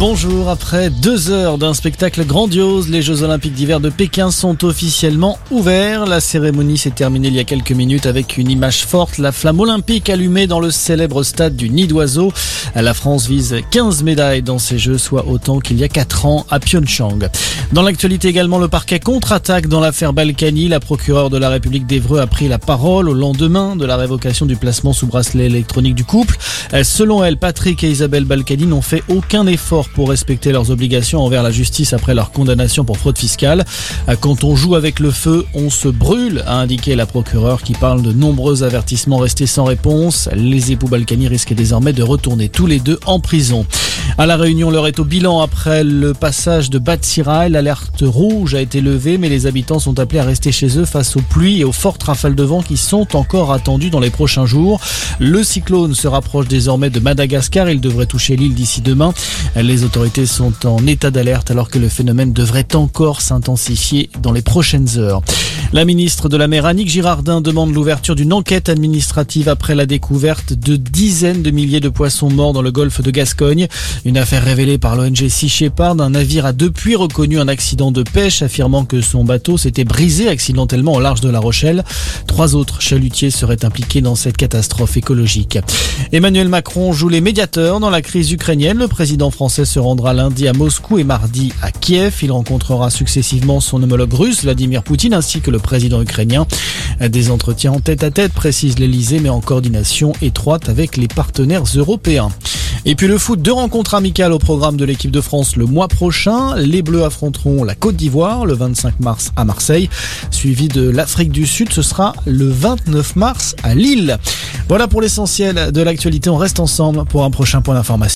Bonjour, après deux heures d'un spectacle grandiose, les Jeux Olympiques d'hiver de Pékin sont officiellement ouverts. La cérémonie s'est terminée il y a quelques minutes avec une image forte, la flamme olympique allumée dans le célèbre stade du Nid d'Oiseau. La France vise 15 médailles dans ces Jeux, soit autant qu'il y a 4 ans à Pyeongchang. Dans l'actualité également, le parquet contre-attaque dans l'affaire Balkany. La procureure de la République d'Evreux a pris la parole au lendemain de la révocation du placement sous bracelet électronique du couple. Selon elle, Patrick et Isabelle Balkany n'ont fait aucun effort pour respecter leurs obligations envers la justice après leur condamnation pour fraude fiscale. Quand on joue avec le feu, on se brûle, a indiqué la procureure qui parle de nombreux avertissements restés sans réponse. Les époux Balkany risquent désormais de retourner tous les deux en prison. À la Réunion, l'heure est au bilan après le passage de Batsirai. L'alerte rouge a été levée, mais les habitants sont appelés à rester chez eux face aux pluies et aux fortes rafales de vent qui sont encore attendues dans les prochains jours. Le cyclone se rapproche désormais de Madagascar. Il devrait toucher l'île d'ici demain. Les autorités sont en état d'alerte alors que le phénomène devrait encore s'intensifier dans les prochaines heures. La ministre de la mer Annick Girardin demande l'ouverture d'une enquête administrative après la découverte de dizaines de milliers de poissons morts dans le golfe de Gascogne. Une affaire révélée par l'ONG Sea Shepherd. Un navire a depuis reconnu un accident de pêche affirmant que son bateau s'était brisé accidentellement au large de La Rochelle. Trois autres chalutiers seraient impliqués dans cette catastrophe écologique. Emmanuel Macron joue les médiateurs dans la crise ukrainienne. Le président français se rendra lundi à Moscou et mardi à Kiev. Il rencontrera successivement son homologue russe Vladimir Poutine ainsi que le président ukrainien. Des entretiens en tête à tête, précise l'Elysée, mais en coordination étroite avec les partenaires européens. Et puis le foot, deux rencontres amicales au programme de l'équipe de France le mois prochain. Les Bleus affronteront la Côte d'Ivoire le 25 mars à Marseille, suivi de l'Afrique du Sud. Ce sera le 29 mars à Lille. Voilà pour l'essentiel de l'actualité. On reste ensemble pour un prochain point d'information.